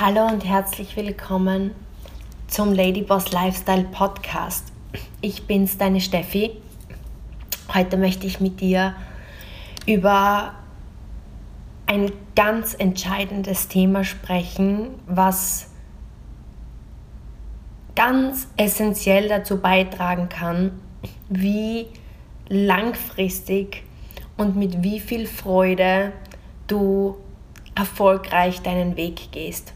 Hallo und herzlich willkommen zum Ladyboss Lifestyle Podcast. Ich bin's, deine Steffi. Heute möchte ich mit dir über ein ganz entscheidendes Thema sprechen, was ganz essentiell dazu beitragen kann, wie langfristig und mit wie viel Freude du erfolgreich deinen Weg gehst.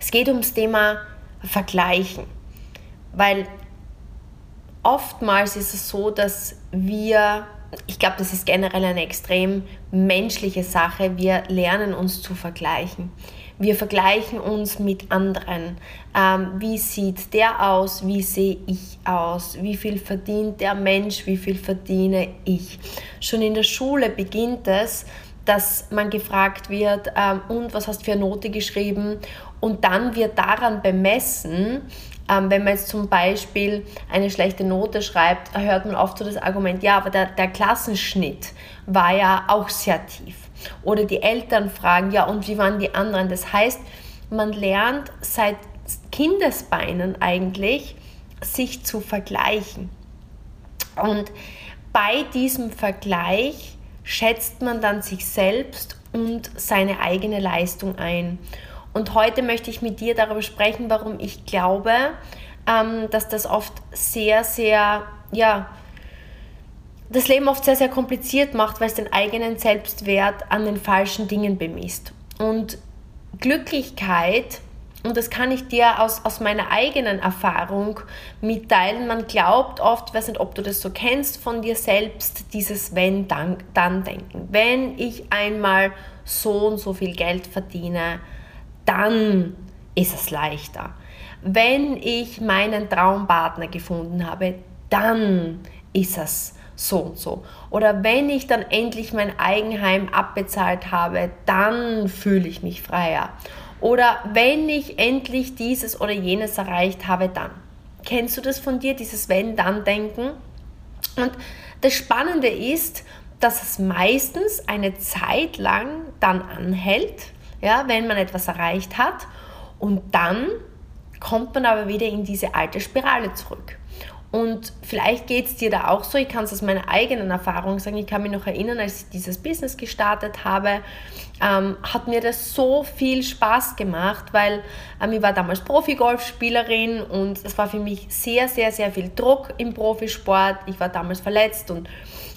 Es geht ums Thema Vergleichen, weil oftmals ist es so, dass wir, ich glaube, das ist generell eine extrem menschliche Sache, wir lernen uns zu vergleichen. Wir vergleichen uns mit anderen. Ähm, wie sieht der aus? Wie sehe ich aus? Wie viel verdient der Mensch? Wie viel verdiene ich? Schon in der Schule beginnt es, dass man gefragt wird, ähm, und was hast du für eine Note geschrieben? Und dann wird daran bemessen, ähm, wenn man jetzt zum Beispiel eine schlechte Note schreibt, hört man oft so das Argument, ja, aber der, der Klassenschnitt war ja auch sehr tief. Oder die Eltern fragen, ja, und wie waren die anderen? Das heißt, man lernt seit Kindesbeinen eigentlich, sich zu vergleichen. Und bei diesem Vergleich schätzt man dann sich selbst und seine eigene Leistung ein. Und heute möchte ich mit dir darüber sprechen, warum ich glaube, ähm, dass das oft sehr, sehr, ja, das Leben oft sehr, sehr kompliziert macht, weil es den eigenen Selbstwert an den falschen Dingen bemisst. Und Glücklichkeit und das kann ich dir aus, aus meiner eigenen Erfahrung mitteilen. Man glaubt oft, weiß nicht, ob du das so kennst von dir selbst, dieses wenn, dann, dann denken. Wenn ich einmal so und so viel Geld verdiene, dann ist es leichter. Wenn ich meinen Traumpartner gefunden habe, dann ist es so und so. Oder wenn ich dann endlich mein Eigenheim abbezahlt habe, dann fühle ich mich freier. Oder wenn ich endlich dieses oder jenes erreicht habe, dann. Kennst du das von dir, dieses Wenn-Dann-Denken? Und das Spannende ist, dass es meistens eine Zeit lang dann anhält, ja, wenn man etwas erreicht hat. Und dann kommt man aber wieder in diese alte Spirale zurück. Und vielleicht geht es dir da auch so, ich kann es aus meiner eigenen Erfahrung sagen, ich kann mich noch erinnern, als ich dieses Business gestartet habe, ähm, hat mir das so viel Spaß gemacht, weil ähm, ich war damals Profi-Golfspielerin und es war für mich sehr, sehr, sehr viel Druck im Profisport. Ich war damals verletzt und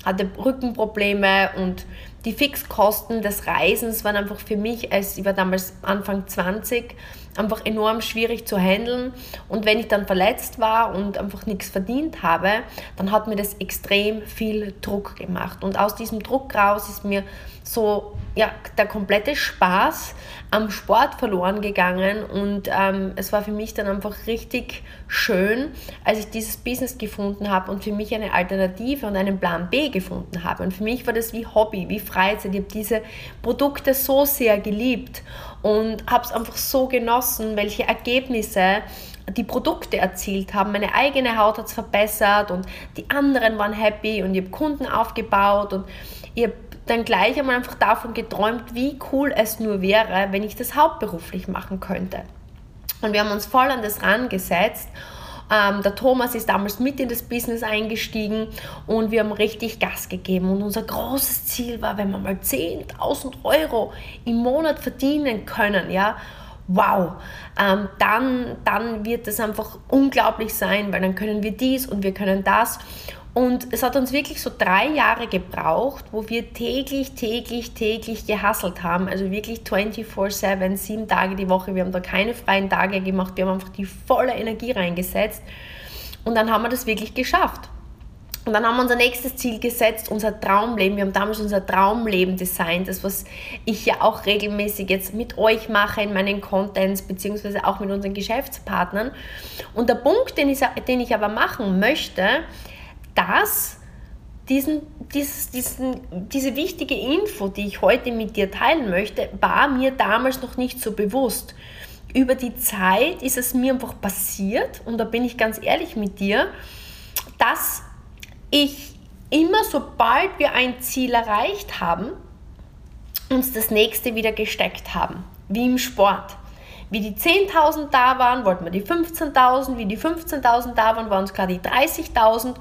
hatte Rückenprobleme und die Fixkosten des Reisens waren einfach für mich, als ich war damals Anfang 20, einfach enorm schwierig zu handeln. Und wenn ich dann verletzt war und einfach nichts verdient habe, dann hat mir das extrem viel Druck gemacht. Und aus diesem Druck raus ist mir so ja, der komplette Spaß am Sport verloren gegangen und ähm, es war für mich dann einfach richtig schön, als ich dieses Business gefunden habe und für mich eine Alternative und einen Plan B gefunden habe. Und für mich war das wie Hobby, wie Freizeit. Ich habe diese Produkte so sehr geliebt und habe es einfach so genossen, welche Ergebnisse die Produkte erzielt haben. Meine eigene Haut hat es verbessert und die anderen waren happy und ich habe Kunden aufgebaut und ich habe dann gleich einmal einfach davon geträumt, wie cool es nur wäre, wenn ich das hauptberuflich machen könnte. Und wir haben uns voll an das rangesetzt. Ähm, der Thomas ist damals mit in das Business eingestiegen und wir haben richtig Gas gegeben. Und unser großes Ziel war, wenn wir mal 10.000 Euro im Monat verdienen können, ja, wow, ähm, dann, dann wird es einfach unglaublich sein, weil dann können wir dies und wir können das. Und es hat uns wirklich so drei Jahre gebraucht, wo wir täglich, täglich, täglich gehasselt haben. Also wirklich 24-7, sieben Tage die Woche. Wir haben da keine freien Tage gemacht. Wir haben einfach die volle Energie reingesetzt. Und dann haben wir das wirklich geschafft. Und dann haben wir unser nächstes Ziel gesetzt, unser Traumleben. Wir haben damals unser Traumleben designt, das was ich ja auch regelmäßig jetzt mit euch mache in meinen Contents, beziehungsweise auch mit unseren Geschäftspartnern. Und der Punkt, den ich, den ich aber machen möchte, dass diesen, dieses, diesen, diese wichtige Info, die ich heute mit dir teilen möchte, war mir damals noch nicht so bewusst. Über die Zeit ist es mir einfach passiert, und da bin ich ganz ehrlich mit dir, dass ich immer, sobald wir ein Ziel erreicht haben, uns das nächste wieder gesteckt haben, wie im Sport. Wie die 10.000 da waren, wollten wir die 15.000. Wie die 15.000 da waren, waren es klar die 30.000.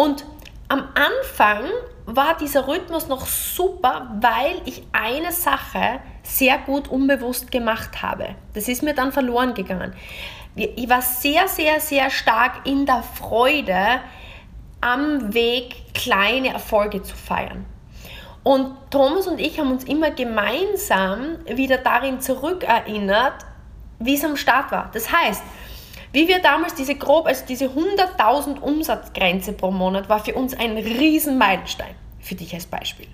Und am Anfang war dieser Rhythmus noch super, weil ich eine Sache sehr gut unbewusst gemacht habe. Das ist mir dann verloren gegangen. Ich war sehr, sehr, sehr stark in der Freude, am Weg kleine Erfolge zu feiern. Und Thomas und ich haben uns immer gemeinsam wieder darin zurückerinnert, wie es am Start war. Das heißt, wie wir damals diese grob, also diese 100.000 Umsatzgrenze pro Monat war für uns ein Riesenmeilenstein, für dich als Beispiel.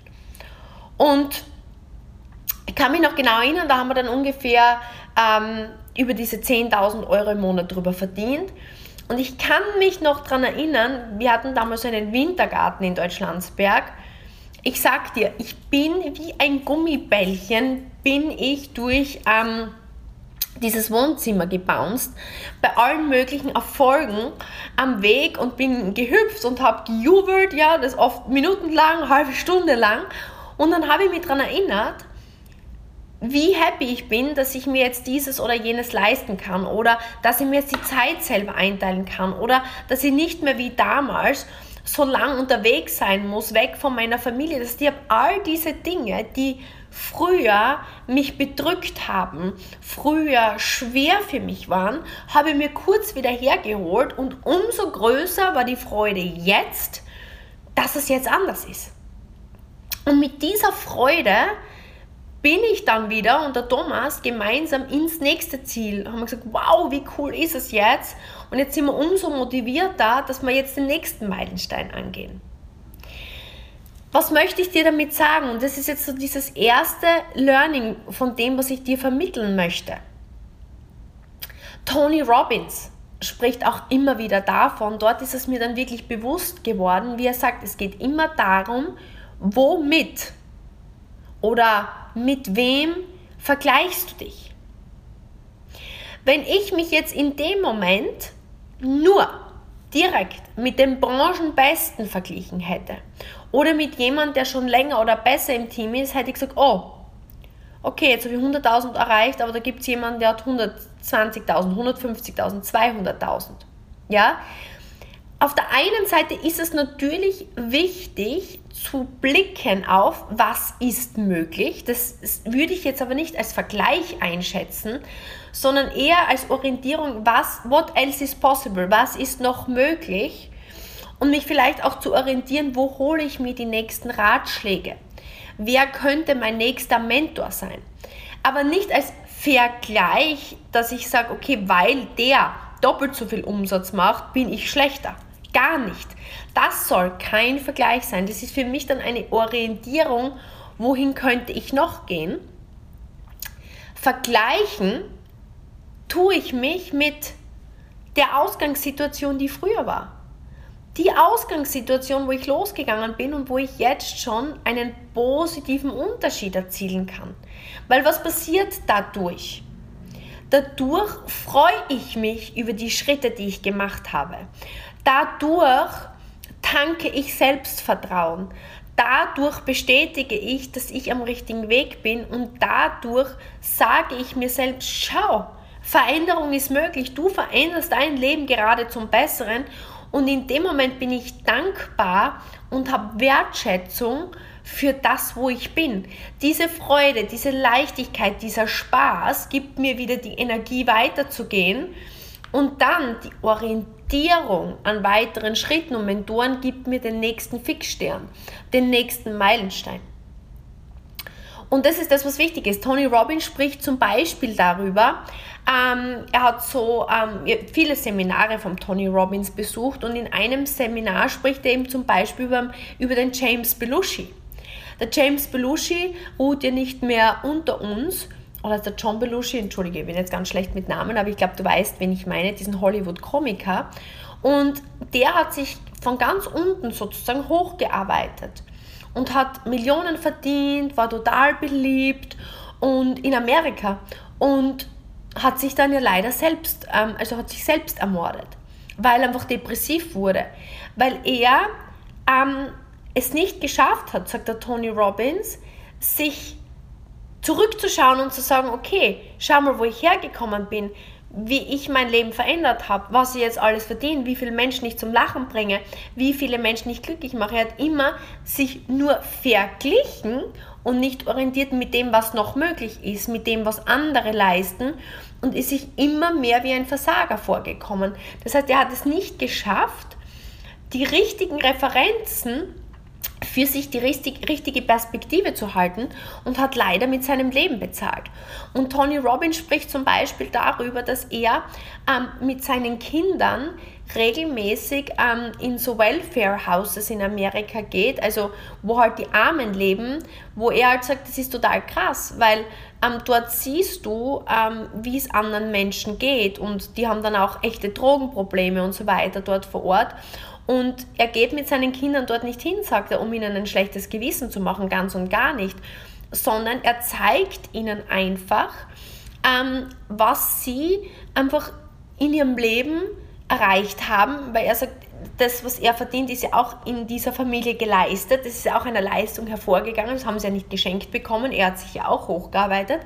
Und ich kann mich noch genau erinnern, da haben wir dann ungefähr ähm, über diese 10.000 Euro im Monat drüber verdient. Und ich kann mich noch daran erinnern, wir hatten damals einen Wintergarten in Deutschlandsberg. Ich sag dir, ich bin wie ein Gummibällchen, bin ich durch ähm, dieses Wohnzimmer gebounced, bei allen möglichen Erfolgen am Weg und bin gehüpft und habe gejubelt, ja, das oft minutenlang, halbe Stunde lang. Und dann habe ich mich daran erinnert, wie happy ich bin, dass ich mir jetzt dieses oder jenes leisten kann oder dass ich mir jetzt die Zeit selber einteilen kann oder dass ich nicht mehr wie damals so lang unterwegs sein muss, weg von meiner Familie. Das die all diese Dinge, die früher mich bedrückt haben, früher schwer für mich waren, habe ich mir kurz wieder hergeholt und umso größer war die Freude jetzt, dass es jetzt anders ist. Und mit dieser Freude bin ich dann wieder und der Thomas gemeinsam ins nächste Ziel. Haben wir gesagt, wow, wie cool ist es jetzt? Und jetzt sind wir umso motivierter, dass wir jetzt den nächsten Meilenstein angehen. Was möchte ich dir damit sagen? Und das ist jetzt so dieses erste Learning von dem, was ich dir vermitteln möchte. Tony Robbins spricht auch immer wieder davon, dort ist es mir dann wirklich bewusst geworden, wie er sagt, es geht immer darum, womit oder mit wem vergleichst du dich? Wenn ich mich jetzt in dem Moment nur direkt mit dem Branchenbesten verglichen hätte oder mit jemandem, der schon länger oder besser im Team ist, hätte ich gesagt, oh, okay, jetzt habe ich 100.000 erreicht, aber da gibt es jemanden, der hat 120.000, 150.000, 200.000. Ja, auf der einen Seite ist es natürlich wichtig zu blicken auf, was ist möglich. Das würde ich jetzt aber nicht als Vergleich einschätzen, sondern eher als Orientierung, was, what else is possible, was ist noch möglich und mich vielleicht auch zu orientieren, wo hole ich mir die nächsten Ratschläge. Wer könnte mein nächster Mentor sein? Aber nicht als Vergleich, dass ich sage, okay, weil der doppelt so viel Umsatz macht, bin ich schlechter gar nicht. Das soll kein Vergleich sein. Das ist für mich dann eine Orientierung, wohin könnte ich noch gehen. Vergleichen tue ich mich mit der Ausgangssituation, die früher war. Die Ausgangssituation, wo ich losgegangen bin und wo ich jetzt schon einen positiven Unterschied erzielen kann. Weil was passiert dadurch? Dadurch freue ich mich über die Schritte, die ich gemacht habe. Dadurch tanke ich Selbstvertrauen. Dadurch bestätige ich, dass ich am richtigen Weg bin und dadurch sage ich mir selbst, schau, Veränderung ist möglich. Du veränderst dein Leben gerade zum Besseren und in dem Moment bin ich dankbar und habe Wertschätzung für das, wo ich bin. Diese Freude, diese Leichtigkeit, dieser Spaß gibt mir wieder die Energie weiterzugehen und dann die Orientierung Orientierung an weiteren Schritten und Mentoren gibt mir den nächsten Fixstern, den nächsten Meilenstein. Und das ist das, was wichtig ist. Tony Robbins spricht zum Beispiel darüber, ähm, er hat so ähm, viele Seminare von Tony Robbins besucht und in einem Seminar spricht er eben zum Beispiel über, über den James Belushi. Der James Belushi ruht ja nicht mehr unter uns, oder der John Belushi, entschuldige, ich bin jetzt ganz schlecht mit Namen, aber ich glaube, du weißt, wen ich meine, diesen Hollywood-Komiker. Und der hat sich von ganz unten sozusagen hochgearbeitet und hat Millionen verdient, war total beliebt und in Amerika und hat sich dann ja leider selbst, ähm, also hat sich selbst ermordet, weil er einfach depressiv wurde, weil er ähm, es nicht geschafft hat, sagt der Tony Robbins, sich zurückzuschauen und zu sagen, okay, schau mal, wo ich hergekommen bin, wie ich mein Leben verändert habe, was ich jetzt alles verdiene, wie viele Menschen ich zum Lachen bringe, wie viele Menschen ich glücklich mache. Er hat immer sich nur verglichen und nicht orientiert mit dem, was noch möglich ist, mit dem, was andere leisten und ist sich immer mehr wie ein Versager vorgekommen. Das heißt, er hat es nicht geschafft, die richtigen Referenzen für sich die richtig, richtige Perspektive zu halten und hat leider mit seinem Leben bezahlt. Und Tony Robbins spricht zum Beispiel darüber, dass er ähm, mit seinen Kindern regelmäßig ähm, in so Welfare Houses in Amerika geht, also wo halt die Armen leben, wo er halt sagt, das ist total krass, weil ähm, dort siehst du, ähm, wie es anderen Menschen geht und die haben dann auch echte Drogenprobleme und so weiter dort vor Ort. Und er geht mit seinen Kindern dort nicht hin, sagt er, um ihnen ein schlechtes Gewissen zu machen, ganz und gar nicht, sondern er zeigt ihnen einfach, ähm, was sie einfach in ihrem Leben erreicht haben, weil er sagt, das, was er verdient, ist ja auch in dieser Familie geleistet. Das ist ja auch eine Leistung hervorgegangen. Das haben sie ja nicht geschenkt bekommen. Er hat sich ja auch hochgearbeitet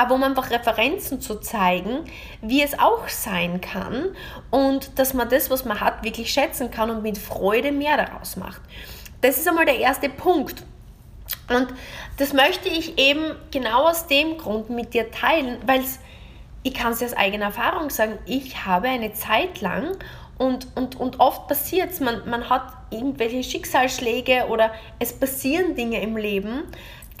aber um einfach Referenzen zu zeigen, wie es auch sein kann und dass man das, was man hat, wirklich schätzen kann und mit Freude mehr daraus macht. Das ist einmal der erste Punkt. Und das möchte ich eben genau aus dem Grund mit dir teilen, weil ich kann es aus eigener Erfahrung sagen, ich habe eine Zeit lang und, und, und oft passiert es, man, man hat irgendwelche Schicksalsschläge oder es passieren Dinge im Leben,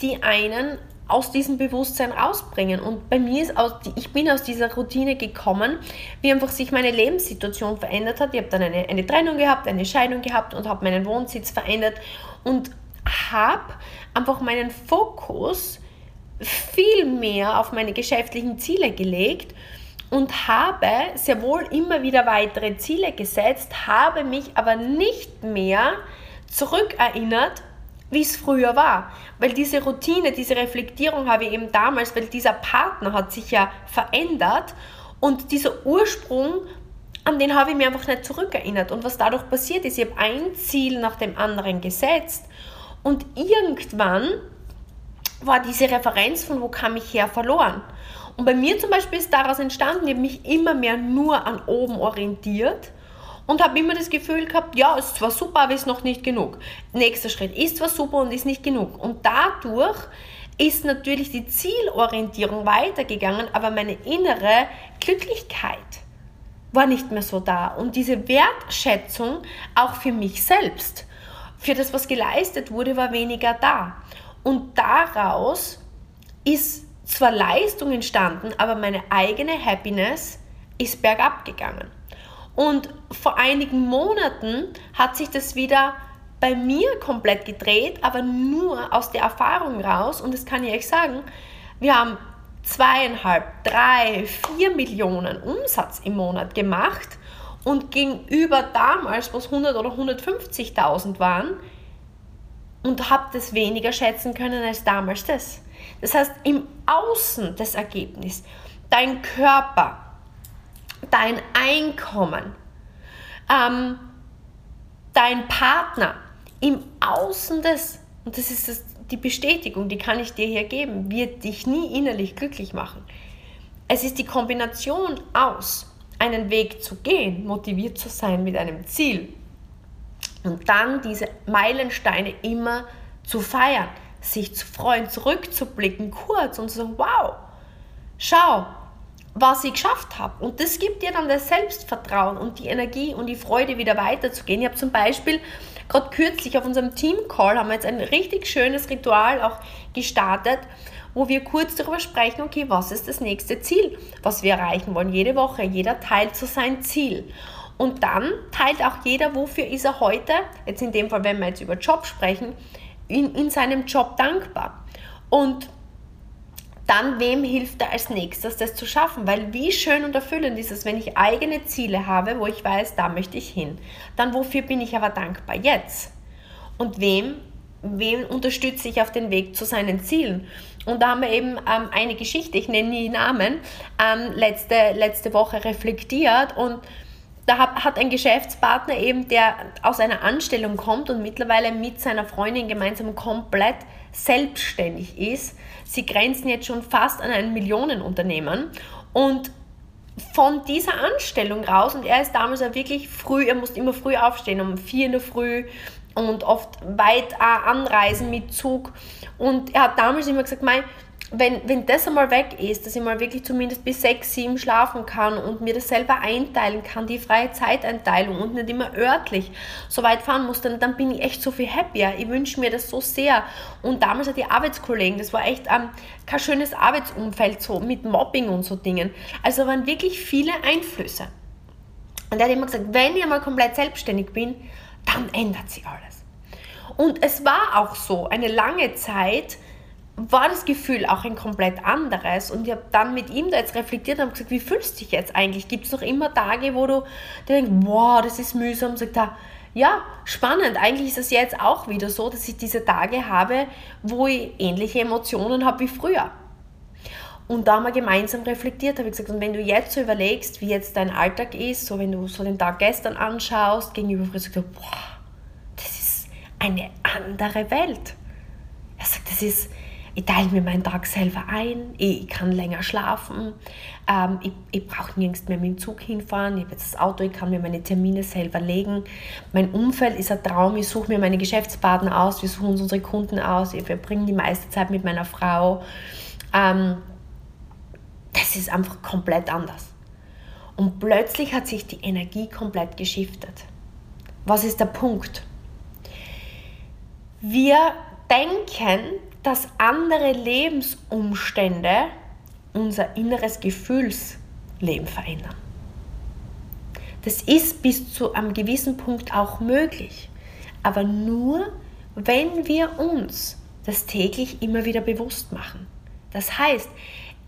die einen aus diesem Bewusstsein rausbringen. Und bei mir ist aus, ich bin aus dieser Routine gekommen, wie einfach sich meine Lebenssituation verändert hat. Ich habe dann eine, eine Trennung gehabt, eine Scheidung gehabt und habe meinen Wohnsitz verändert und habe einfach meinen Fokus viel mehr auf meine geschäftlichen Ziele gelegt und habe sehr wohl immer wieder weitere Ziele gesetzt, habe mich aber nicht mehr zurückerinnert, wie es früher war. Weil diese Routine, diese Reflektierung habe ich eben damals, weil dieser Partner hat sich ja verändert und dieser Ursprung, an den habe ich mir einfach nicht zurückerinnert. Und was dadurch passiert ist, ich habe ein Ziel nach dem anderen gesetzt und irgendwann war diese Referenz von wo kam ich her verloren. Und bei mir zum Beispiel ist daraus entstanden, ich habe mich immer mehr nur an oben orientiert und habe immer das Gefühl gehabt, ja, ist zwar super, aber ist noch nicht genug. Nächster Schritt ist zwar super und ist nicht genug. Und dadurch ist natürlich die Zielorientierung weitergegangen, aber meine innere Glücklichkeit war nicht mehr so da. Und diese Wertschätzung auch für mich selbst, für das, was geleistet wurde, war weniger da. Und daraus ist zwar Leistung entstanden, aber meine eigene Happiness ist bergab gegangen. Und vor einigen Monaten hat sich das wieder bei mir komplett gedreht, aber nur aus der Erfahrung raus. Und das kann ich euch sagen, wir haben zweieinhalb, drei, vier Millionen Umsatz im Monat gemacht und gegenüber damals, wo es 100 oder 150.000 waren, und habe das weniger schätzen können als damals das. Das heißt, im Außen das Ergebnis, dein Körper, dein Einkommen, ähm, dein Partner im Außen des, und das ist das, die Bestätigung, die kann ich dir hier geben, wird dich nie innerlich glücklich machen. Es ist die Kombination aus, einen Weg zu gehen, motiviert zu sein mit einem Ziel und dann diese Meilensteine immer zu feiern, sich zu freuen, zurückzublicken, kurz und zu sagen, wow, schau, was ich geschafft habe. Und das gibt dir dann das Selbstvertrauen und die Energie und die Freude, wieder weiterzugehen. Ich habe zum Beispiel gerade kürzlich auf unserem Team-Call haben wir jetzt ein richtig schönes Ritual auch gestartet, wo wir kurz darüber sprechen, okay, was ist das nächste Ziel, was wir erreichen wollen. Jede Woche, jeder teilt so sein Ziel. Und dann teilt auch jeder, wofür ist er heute, jetzt in dem Fall, wenn wir jetzt über Job sprechen, in, in seinem Job dankbar. Und dann wem hilft er als nächstes, das zu schaffen? Weil wie schön und erfüllend ist es, wenn ich eigene Ziele habe, wo ich weiß, da möchte ich hin. Dann wofür bin ich aber dankbar jetzt? Und wem, wem unterstütze ich auf den Weg zu seinen Zielen? Und da haben wir eben ähm, eine Geschichte, ich nenne nie Namen, ähm, letzte, letzte Woche reflektiert und da hat ein Geschäftspartner eben, der aus einer Anstellung kommt und mittlerweile mit seiner Freundin gemeinsam komplett selbstständig ist. Sie grenzen jetzt schon fast an ein Millionenunternehmen und von dieser Anstellung raus und er ist damals ja wirklich früh, er musste immer früh aufstehen, um vier in der Früh und oft weit anreisen mit Zug und er hat damals immer gesagt, mein, wenn, wenn das einmal weg ist, dass ich mal wirklich zumindest bis sechs, sieben schlafen kann und mir das selber einteilen kann, die freie Zeiteinteilung und nicht immer örtlich so weit fahren muss, dann, dann bin ich echt so viel happier. Ich wünsche mir das so sehr. Und damals hat die Arbeitskollegen, das war echt ähm, kein schönes Arbeitsumfeld so mit Mobbing und so Dingen. Also waren wirklich viele Einflüsse. Und er hat immer gesagt, wenn ich mal komplett selbstständig bin, dann ändert sich alles. Und es war auch so, eine lange Zeit, war das Gefühl auch ein komplett anderes. Und ich habe dann mit ihm da jetzt reflektiert und habe gesagt, wie fühlst du dich jetzt eigentlich? Gibt es noch immer Tage, wo du denkst, wow, das ist mühsam? Sagt er, ja, spannend. Eigentlich ist es jetzt auch wieder so, dass ich diese Tage habe, wo ich ähnliche Emotionen habe wie früher. Und da haben wir gemeinsam reflektiert, habe ich gesagt, und wenn du jetzt so überlegst, wie jetzt dein Alltag ist, so wenn du so den Tag gestern anschaust, gegenüber früher, sagst du, boah, das ist eine andere Welt. Er sagt, das ist, ich teile mir meinen Tag selber ein, ich kann länger schlafen, ähm, ich, ich brauche nirgends mehr mit dem Zug hinfahren, ich habe jetzt das Auto, ich kann mir meine Termine selber legen. Mein Umfeld ist ein Traum, ich suche mir meine Geschäftspartner aus, wir suchen uns unsere Kunden aus, wir verbringen die meiste Zeit mit meiner Frau. Ähm, das ist einfach komplett anders. Und plötzlich hat sich die Energie komplett geschiftet. Was ist der Punkt? Wir denken, dass andere Lebensumstände unser inneres Gefühlsleben verändern. Das ist bis zu einem gewissen Punkt auch möglich, aber nur, wenn wir uns das täglich immer wieder bewusst machen. Das heißt,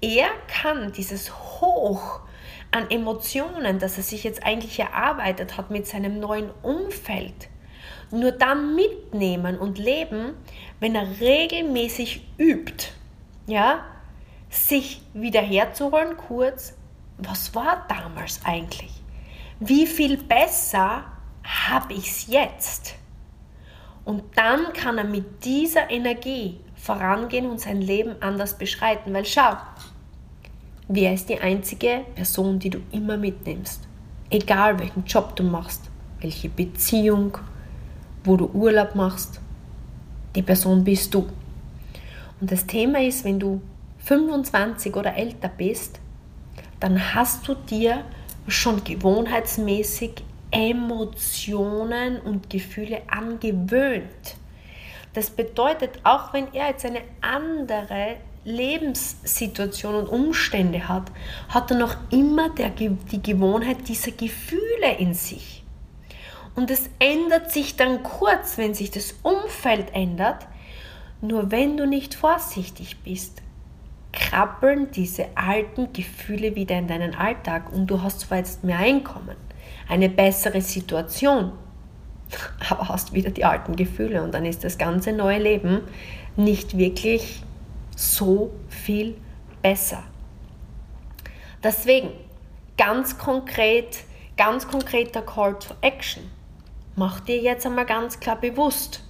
er kann dieses Hoch an Emotionen, das er sich jetzt eigentlich erarbeitet hat mit seinem neuen Umfeld, nur dann mitnehmen und leben, wenn er regelmäßig übt, ja, sich wieder herzuholen, kurz, was war damals eigentlich? Wie viel besser habe ich es jetzt? Und dann kann er mit dieser Energie vorangehen und sein Leben anders beschreiten. Weil schau, wer ist die einzige Person, die du immer mitnimmst? Egal welchen Job du machst, welche Beziehung, wo du Urlaub machst, die Person bist du. Und das Thema ist, wenn du 25 oder älter bist, dann hast du dir schon gewohnheitsmäßig Emotionen und Gefühle angewöhnt. Das bedeutet, auch wenn er jetzt eine andere Lebenssituation und Umstände hat, hat er noch immer der, die Gewohnheit dieser Gefühle in sich. Und es ändert sich dann kurz, wenn sich das Umfeld ändert. Nur wenn du nicht vorsichtig bist, krabbeln diese alten Gefühle wieder in deinen Alltag und du hast zwar jetzt mehr Einkommen, eine bessere Situation, aber hast wieder die alten Gefühle und dann ist das ganze neue Leben nicht wirklich so viel besser. Deswegen ganz konkret, ganz konkreter Call to Action. Mach dir jetzt einmal ganz klar bewusst,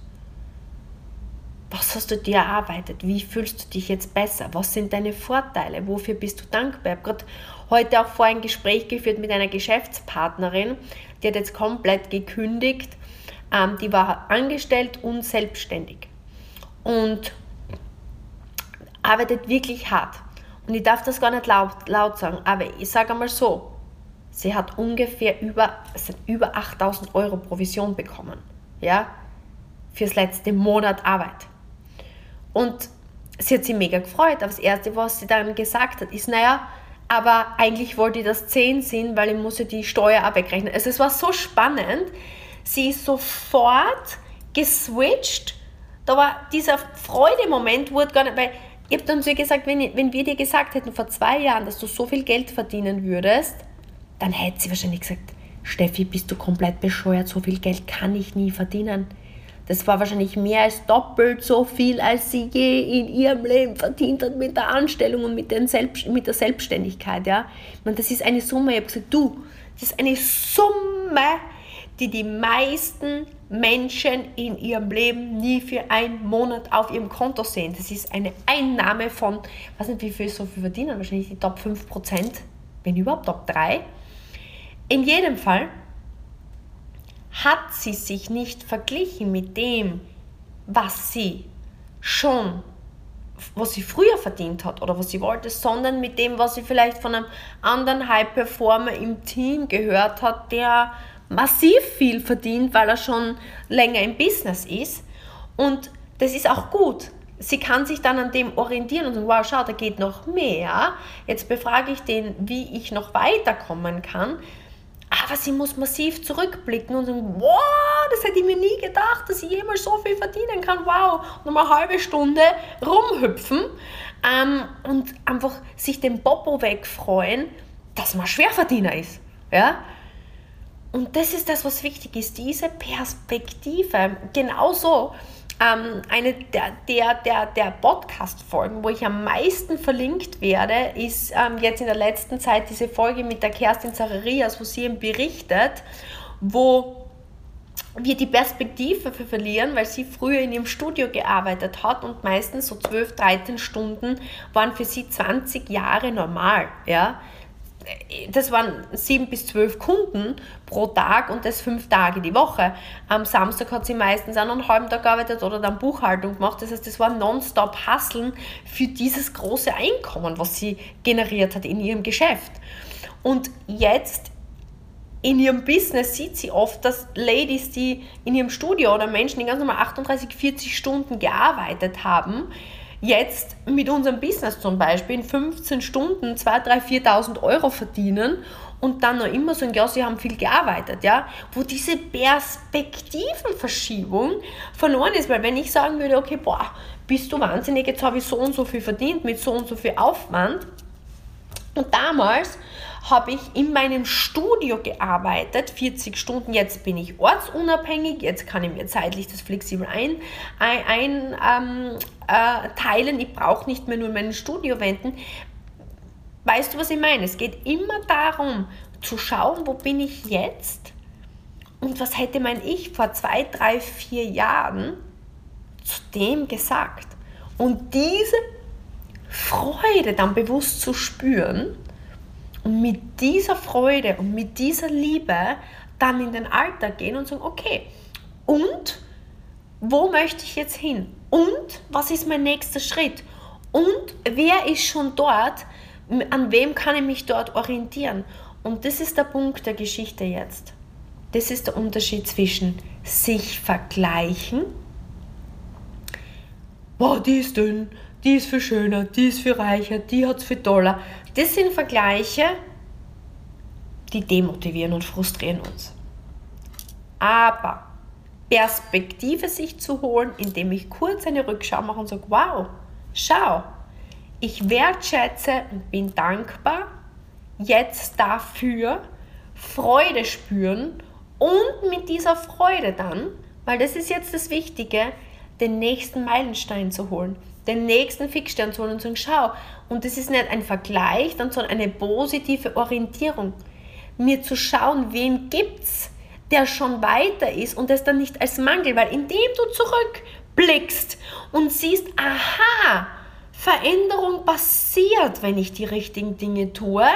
was hast du dir erarbeitet? Wie fühlst du dich jetzt besser? Was sind deine Vorteile? Wofür bist du dankbar? Ich habe gerade heute auch vor ein Gespräch geführt mit einer Geschäftspartnerin, die hat jetzt komplett gekündigt. Ähm, die war angestellt und selbstständig und arbeitet wirklich hart. Und ich darf das gar nicht laut, laut sagen, aber ich sage einmal so, Sie hat ungefähr über, über 8000 Euro Provision bekommen. Ja, fürs letzte Monat Arbeit. Und sie hat sich mega gefreut. Aber das Erste, was sie dann gesagt hat, ist, naja, aber eigentlich wollte ich das 10 sind, weil ich muss ja die Steuer auch wegrechnen. Also es war so spannend. Sie ist sofort geswitcht. Da war dieser Freudemoment, wurde gar nicht, weil ich habe dann ihr gesagt, wenn, wenn wir dir gesagt hätten vor zwei Jahren, dass du so viel Geld verdienen würdest, dann hätte sie wahrscheinlich gesagt, Steffi, bist du komplett bescheuert, so viel Geld kann ich nie verdienen. Das war wahrscheinlich mehr als doppelt so viel, als sie je in ihrem Leben verdient hat mit der Anstellung und mit, den Selbst mit der Selbstständigkeit. Ja? Ich meine, das ist eine Summe. Ich habe gesagt, du, Das ist eine Summe, die die meisten Menschen in ihrem Leben nie für einen Monat auf ihrem Konto sehen. Das ist eine Einnahme von, weiß nicht, wie viel so viel verdienen, wahrscheinlich die Top 5%, wenn überhaupt Top 3. In jedem Fall hat sie sich nicht verglichen mit dem, was sie schon, was sie früher verdient hat oder was sie wollte, sondern mit dem, was sie vielleicht von einem anderen High-Performer im Team gehört hat, der massiv viel verdient, weil er schon länger im Business ist. Und das ist auch gut. Sie kann sich dann an dem orientieren und sagen, wow, schau, da geht noch mehr. Jetzt befrage ich den, wie ich noch weiterkommen kann. Aber sie muss massiv zurückblicken und sagen, wow, das hätte ich mir nie gedacht, dass ich jemals so viel verdienen kann. Wow, und mal eine halbe Stunde rumhüpfen ähm, und einfach sich den Popo wegfreuen, dass man Schwerverdiener ist. Ja? Und das ist das, was wichtig ist, diese Perspektive. Genauso ähm, eine der, der, der, der Podcast-Folgen, wo ich am meisten verlinkt werde, ist ähm, jetzt in der letzten Zeit diese Folge mit der Kerstin Zacharias, wo sie eben berichtet, wo wir die Perspektive verlieren, weil sie früher in ihrem Studio gearbeitet hat und meistens so 12, 13 Stunden waren für sie 20 Jahre normal. Ja? Das waren sieben bis zwölf Kunden pro Tag und das fünf Tage die Woche. Am Samstag hat sie meistens einen halben Tag gearbeitet oder dann Buchhaltung gemacht. Das heißt, das war nonstop Hustlen für dieses große Einkommen, was sie generiert hat in ihrem Geschäft. Und jetzt in ihrem Business sieht sie oft, dass Ladies, die in ihrem Studio oder Menschen, die ganz normal 38, 40 Stunden gearbeitet haben, jetzt mit unserem Business zum Beispiel in 15 Stunden 2.000, 3.000, 4.000 Euro verdienen und dann noch immer sagen, ja, sie haben viel gearbeitet, ja, wo diese Perspektivenverschiebung verloren ist, weil wenn ich sagen würde, okay, boah, bist du wahnsinnig, jetzt habe ich so und so viel verdient mit so und so viel Aufwand. Und damals habe ich in meinem Studio gearbeitet, 40 Stunden. Jetzt bin ich ortsunabhängig, jetzt kann ich mir zeitlich das flexibel ein, ein, ähm, äh. Ich brauche nicht mehr nur in mein Studio wenden. Weißt du, was ich meine? Es geht immer darum, zu schauen, wo bin ich jetzt und was hätte mein Ich vor zwei, drei, vier Jahren zu dem gesagt. Und diese Freude dann bewusst zu spüren und mit dieser Freude und mit dieser Liebe dann in den Alltag gehen und sagen, okay, und wo möchte ich jetzt hin? Und was ist mein nächster Schritt? Und wer ist schon dort? An wem kann ich mich dort orientieren? Und das ist der Punkt der Geschichte jetzt. Das ist der Unterschied zwischen sich vergleichen. Boah, die ist dünn, die ist viel schöner, die ist viel reicher, die hat es viel toller. Das sind Vergleiche, die demotivieren und frustrieren uns. Aber Perspektive sich zu holen, indem ich kurz eine Rückschau mache und sage, wow, schau, ich wertschätze und bin dankbar jetzt dafür, Freude spüren und mit dieser Freude dann, weil das ist jetzt das Wichtige, den nächsten Meilenstein zu holen den nächsten Fixstern zu holen und zu sagen, schau, und das ist nicht ein Vergleich, sondern eine positive Orientierung. Mir zu schauen, wen gibt's, der schon weiter ist und das dann nicht als Mangel, weil indem du zurückblickst und siehst, aha, Veränderung passiert, wenn ich die richtigen Dinge tue,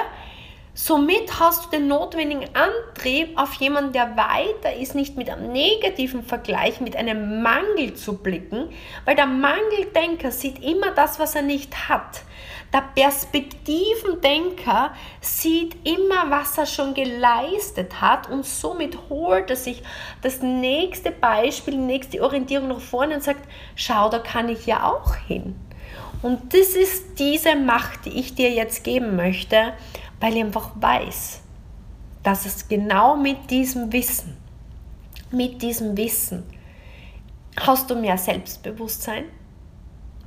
Somit hast du den notwendigen Antrieb, auf jemanden, der weiter ist, nicht mit einem negativen Vergleich, mit einem Mangel zu blicken, weil der Mangeldenker sieht immer das, was er nicht hat. Der Perspektivendenker sieht immer, was er schon geleistet hat und somit holt er sich das nächste Beispiel, die nächste Orientierung nach vorne und sagt, schau, da kann ich ja auch hin. Und das ist diese Macht, die ich dir jetzt geben möchte, weil ich einfach weiß, dass es genau mit diesem Wissen, mit diesem Wissen, hast du mehr Selbstbewusstsein,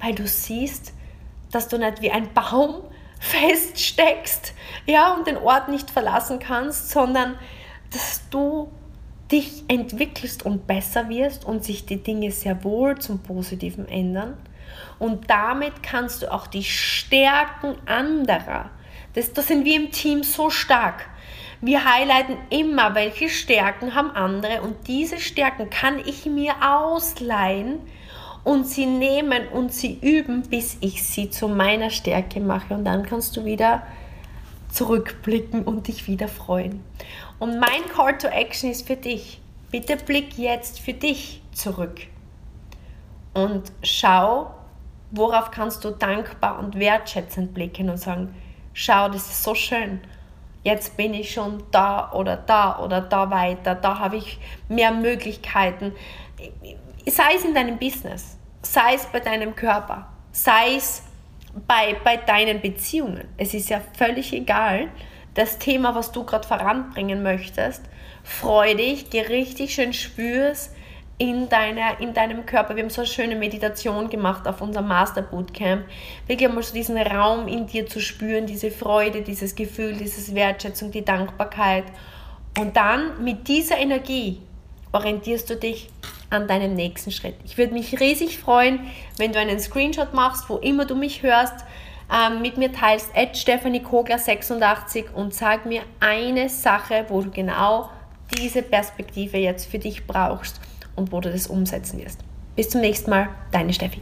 weil du siehst, dass du nicht wie ein Baum feststeckst ja, und den Ort nicht verlassen kannst, sondern dass du dich entwickelst und besser wirst und sich die Dinge sehr wohl zum Positiven ändern. Und damit kannst du auch die Stärken anderer das, das sind wir im Team so stark. Wir highlighten immer, welche Stärken haben andere und diese Stärken kann ich mir ausleihen und sie nehmen und sie üben, bis ich sie zu meiner Stärke mache und dann kannst du wieder zurückblicken und dich wieder freuen. Und mein Call to Action ist für dich. Bitte blick jetzt für dich zurück und schau, worauf kannst du dankbar und wertschätzend blicken und sagen, schau, das ist so schön. Jetzt bin ich schon da oder da oder da weiter, da habe ich mehr Möglichkeiten. Sei es in deinem Business, sei es bei deinem Körper, sei es bei, bei deinen Beziehungen. Es ist ja völlig egal, das Thema, was du gerade voranbringen möchtest, freu dich, geh richtig schön spürst, in, deiner, in deinem Körper. Wir haben so eine schöne Meditation gemacht auf unserem Master Bootcamp. Wirklich einmal so diesen Raum in dir zu spüren, diese Freude, dieses Gefühl, diese Wertschätzung, die Dankbarkeit. Und dann mit dieser Energie orientierst du dich an deinem nächsten Schritt. Ich würde mich riesig freuen, wenn du einen Screenshot machst, wo immer du mich hörst, ähm, mit mir teilst, at Stephanie Kogler 86 und sag mir eine Sache, wo du genau diese Perspektive jetzt für dich brauchst und wo du das umsetzen wirst. Bis zum nächsten Mal, deine Steffi.